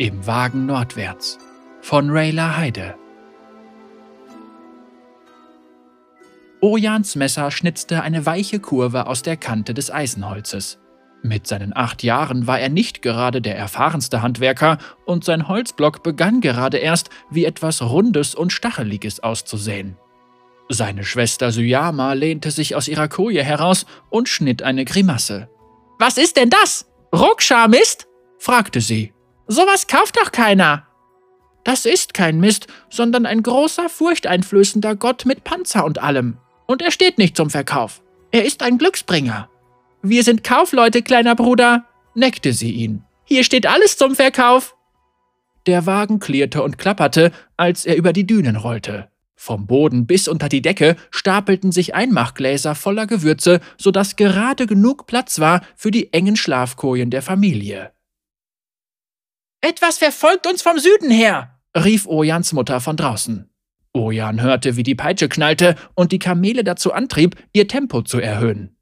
Im Wagen nordwärts von Rayla Heide. Ojans Messer schnitzte eine weiche Kurve aus der Kante des Eisenholzes. Mit seinen acht Jahren war er nicht gerade der erfahrenste Handwerker und sein Holzblock begann gerade erst wie etwas Rundes und Stacheliges auszusehen. Seine Schwester Syama lehnte sich aus ihrer Koje heraus und schnitt eine Grimasse. Was ist denn das? Ruckscharmist? fragte sie. Sowas kauft doch keiner. Das ist kein Mist, sondern ein großer, furchteinflößender Gott mit Panzer und allem. Und er steht nicht zum Verkauf. Er ist ein Glücksbringer. Wir sind Kaufleute, kleiner Bruder, neckte sie ihn. Hier steht alles zum Verkauf. Der Wagen klirrte und klapperte, als er über die Dünen rollte. Vom Boden bis unter die Decke stapelten sich Einmachgläser voller Gewürze, sodass gerade genug Platz war für die engen Schlafkojen der Familie. Etwas verfolgt uns vom Süden her, rief Ojans Mutter von draußen. Ojan hörte, wie die Peitsche knallte und die Kamele dazu antrieb, ihr Tempo zu erhöhen.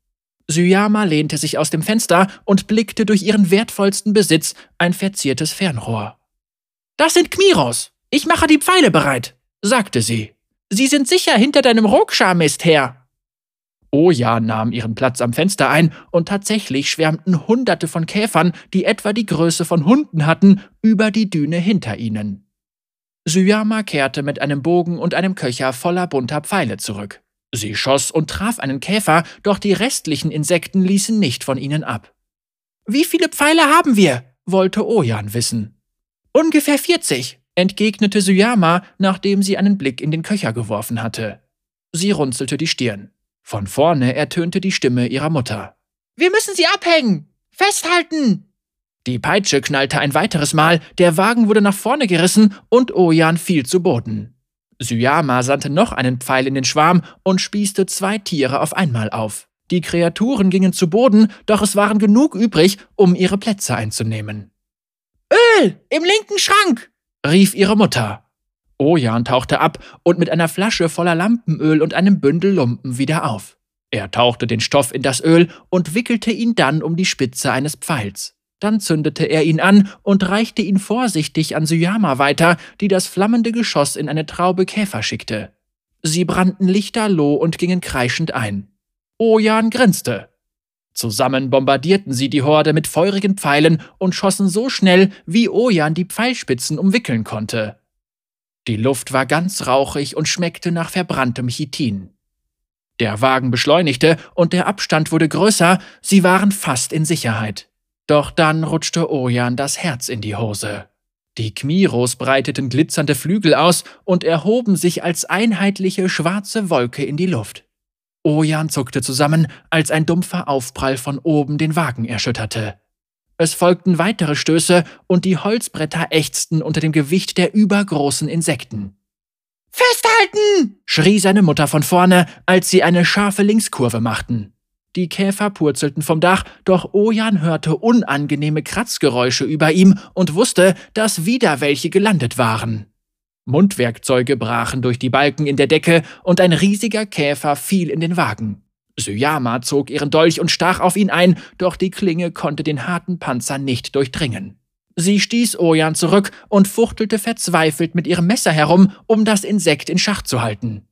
Syama lehnte sich aus dem Fenster und blickte durch ihren wertvollsten Besitz, ein verziertes Fernrohr. Das sind Kmiros. Ich mache die Pfeile bereit, sagte sie. Sie sind sicher hinter deinem Rokscharmist her. Oja nahm ihren Platz am Fenster ein, und tatsächlich schwärmten Hunderte von Käfern, die etwa die Größe von Hunden hatten, über die Düne hinter ihnen. Syama kehrte mit einem Bogen und einem Köcher voller bunter Pfeile zurück. Sie schoss und traf einen Käfer, doch die restlichen Insekten ließen nicht von ihnen ab. Wie viele Pfeile haben wir? wollte Ojan wissen. Ungefähr 40, entgegnete Syama, nachdem sie einen Blick in den Köcher geworfen hatte. Sie runzelte die Stirn. Von vorne ertönte die Stimme ihrer Mutter. Wir müssen sie abhängen! Festhalten! Die Peitsche knallte ein weiteres Mal, der Wagen wurde nach vorne gerissen und Ojan fiel zu Boden. Syama sandte noch einen Pfeil in den Schwarm und spießte zwei Tiere auf einmal auf. Die Kreaturen gingen zu Boden, doch es waren genug übrig, um ihre Plätze einzunehmen. Öl! Im linken Schrank! rief ihre Mutter. Ojan tauchte ab und mit einer Flasche voller Lampenöl und einem Bündel Lumpen wieder auf. Er tauchte den Stoff in das Öl und wickelte ihn dann um die Spitze eines Pfeils. Dann zündete er ihn an und reichte ihn vorsichtig an Syama weiter, die das flammende Geschoss in eine Traube Käfer schickte. Sie brannten lichterloh und gingen kreischend ein. Ojan grinste. Zusammen bombardierten sie die Horde mit feurigen Pfeilen und schossen so schnell, wie Ojan die Pfeilspitzen umwickeln konnte. Die Luft war ganz rauchig und schmeckte nach verbranntem Chitin. Der Wagen beschleunigte und der Abstand wurde größer, sie waren fast in Sicherheit. Doch dann rutschte Ojan das Herz in die Hose. Die Kmiros breiteten glitzernde Flügel aus und erhoben sich als einheitliche schwarze Wolke in die Luft. Ojan zuckte zusammen, als ein dumpfer Aufprall von oben den Wagen erschütterte. Es folgten weitere Stöße und die Holzbretter ächzten unter dem Gewicht der übergroßen Insekten. Festhalten! schrie seine Mutter von vorne, als sie eine scharfe Linkskurve machten. Die Käfer purzelten vom Dach, doch Ojan hörte unangenehme Kratzgeräusche über ihm und wusste, dass wieder welche gelandet waren. Mundwerkzeuge brachen durch die Balken in der Decke und ein riesiger Käfer fiel in den Wagen. Syama zog ihren Dolch und stach auf ihn ein, doch die Klinge konnte den harten Panzer nicht durchdringen. Sie stieß Ojan zurück und fuchtelte verzweifelt mit ihrem Messer herum, um das Insekt in Schach zu halten.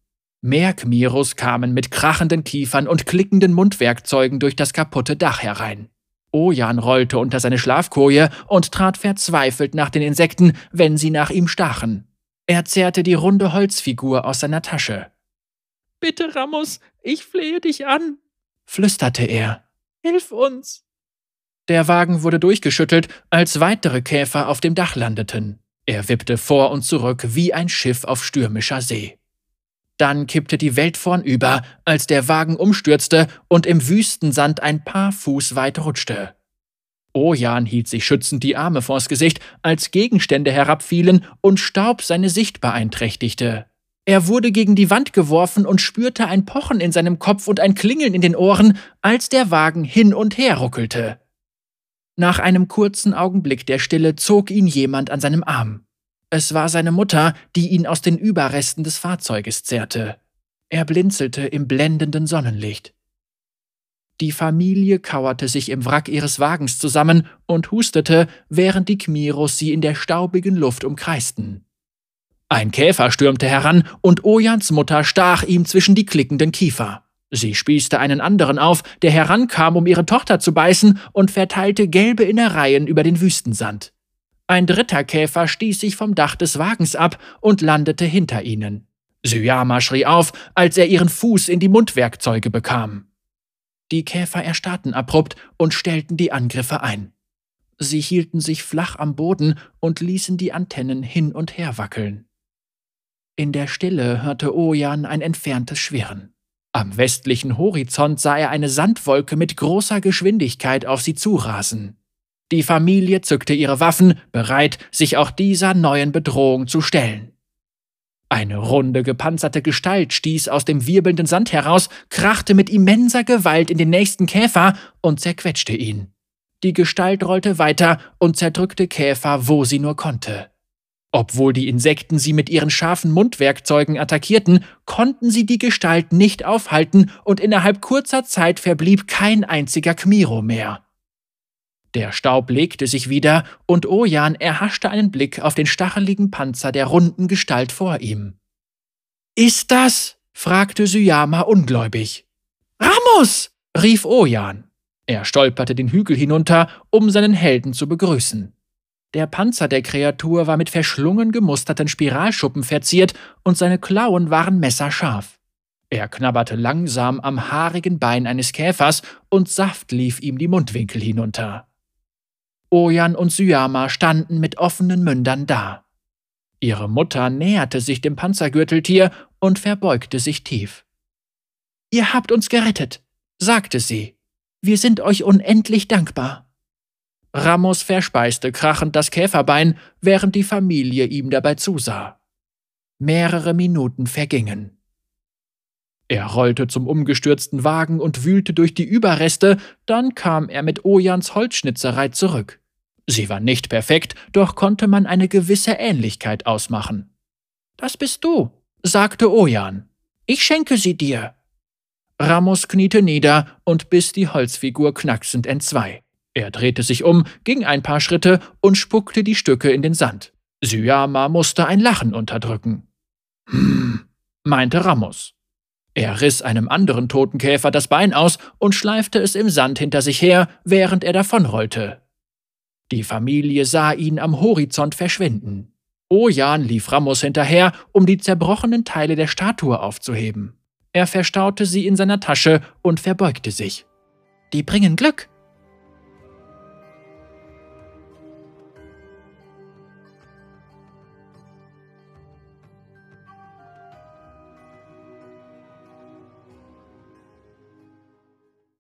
Mehr Kmirus kamen mit krachenden Kiefern und klickenden Mundwerkzeugen durch das kaputte Dach herein. Ojan rollte unter seine Schlafkoje und trat verzweifelt nach den Insekten, wenn sie nach ihm stachen. Er zerrte die runde Holzfigur aus seiner Tasche. Bitte, Ramos, ich flehe dich an, flüsterte er. Hilf uns. Der Wagen wurde durchgeschüttelt, als weitere Käfer auf dem Dach landeten. Er wippte vor und zurück wie ein Schiff auf stürmischer See. Dann kippte die Welt vornüber, als der Wagen umstürzte und im Wüstensand ein paar Fuß weit rutschte. Ojan hielt sich schützend die Arme vors Gesicht, als Gegenstände herabfielen und Staub seine Sicht beeinträchtigte. Er wurde gegen die Wand geworfen und spürte ein Pochen in seinem Kopf und ein Klingeln in den Ohren, als der Wagen hin und her ruckelte. Nach einem kurzen Augenblick der Stille zog ihn jemand an seinem Arm. Es war seine Mutter, die ihn aus den Überresten des Fahrzeuges zerrte. Er blinzelte im blendenden Sonnenlicht. Die Familie kauerte sich im Wrack ihres Wagens zusammen und hustete, während die Kmiros sie in der staubigen Luft umkreisten. Ein Käfer stürmte heran und Ojans Mutter stach ihm zwischen die klickenden Kiefer. Sie spießte einen anderen auf, der herankam, um ihre Tochter zu beißen, und verteilte gelbe Innereien über den Wüstensand. Ein dritter Käfer stieß sich vom Dach des Wagens ab und landete hinter ihnen. Syama schrie auf, als er ihren Fuß in die Mundwerkzeuge bekam. Die Käfer erstarrten abrupt und stellten die Angriffe ein. Sie hielten sich flach am Boden und ließen die Antennen hin und her wackeln. In der Stille hörte Ojan ein entferntes Schwirren. Am westlichen Horizont sah er eine Sandwolke mit großer Geschwindigkeit auf sie zurasen. Die Familie zückte ihre Waffen, bereit, sich auch dieser neuen Bedrohung zu stellen. Eine runde, gepanzerte Gestalt stieß aus dem wirbelnden Sand heraus, krachte mit immenser Gewalt in den nächsten Käfer und zerquetschte ihn. Die Gestalt rollte weiter und zerdrückte Käfer, wo sie nur konnte. Obwohl die Insekten sie mit ihren scharfen Mundwerkzeugen attackierten, konnten sie die Gestalt nicht aufhalten und innerhalb kurzer Zeit verblieb kein einziger Kmiro mehr. Der Staub legte sich wieder und Ojan erhaschte einen Blick auf den stacheligen Panzer der runden Gestalt vor ihm. Ist das? fragte Syama ungläubig. Ramos! rief Ojan. Er stolperte den Hügel hinunter, um seinen Helden zu begrüßen. Der Panzer der Kreatur war mit verschlungen gemusterten Spiralschuppen verziert und seine Klauen waren messerscharf. Er knabberte langsam am haarigen Bein eines Käfers und Saft lief ihm die Mundwinkel hinunter. Ojan und Syama standen mit offenen Mündern da. Ihre Mutter näherte sich dem Panzergürteltier und verbeugte sich tief. Ihr habt uns gerettet, sagte sie. Wir sind euch unendlich dankbar. Ramos verspeiste krachend das Käferbein, während die Familie ihm dabei zusah. Mehrere Minuten vergingen. Er rollte zum umgestürzten Wagen und wühlte durch die Überreste, dann kam er mit Ojans Holzschnitzerei zurück. Sie war nicht perfekt, doch konnte man eine gewisse Ähnlichkeit ausmachen. Das bist du, sagte Ojan. Ich schenke sie dir. Ramos kniete nieder und biss die Holzfigur knacksend entzwei. Er drehte sich um, ging ein paar Schritte und spuckte die Stücke in den Sand. Syama musste ein Lachen unterdrücken. Hm, meinte Ramos. Er riss einem anderen toten Käfer das Bein aus und schleifte es im Sand hinter sich her, während er davonrollte. Die Familie sah ihn am Horizont verschwinden. Ojan lief Ramos hinterher, um die zerbrochenen Teile der Statue aufzuheben. Er verstaute sie in seiner Tasche und verbeugte sich. Die bringen Glück,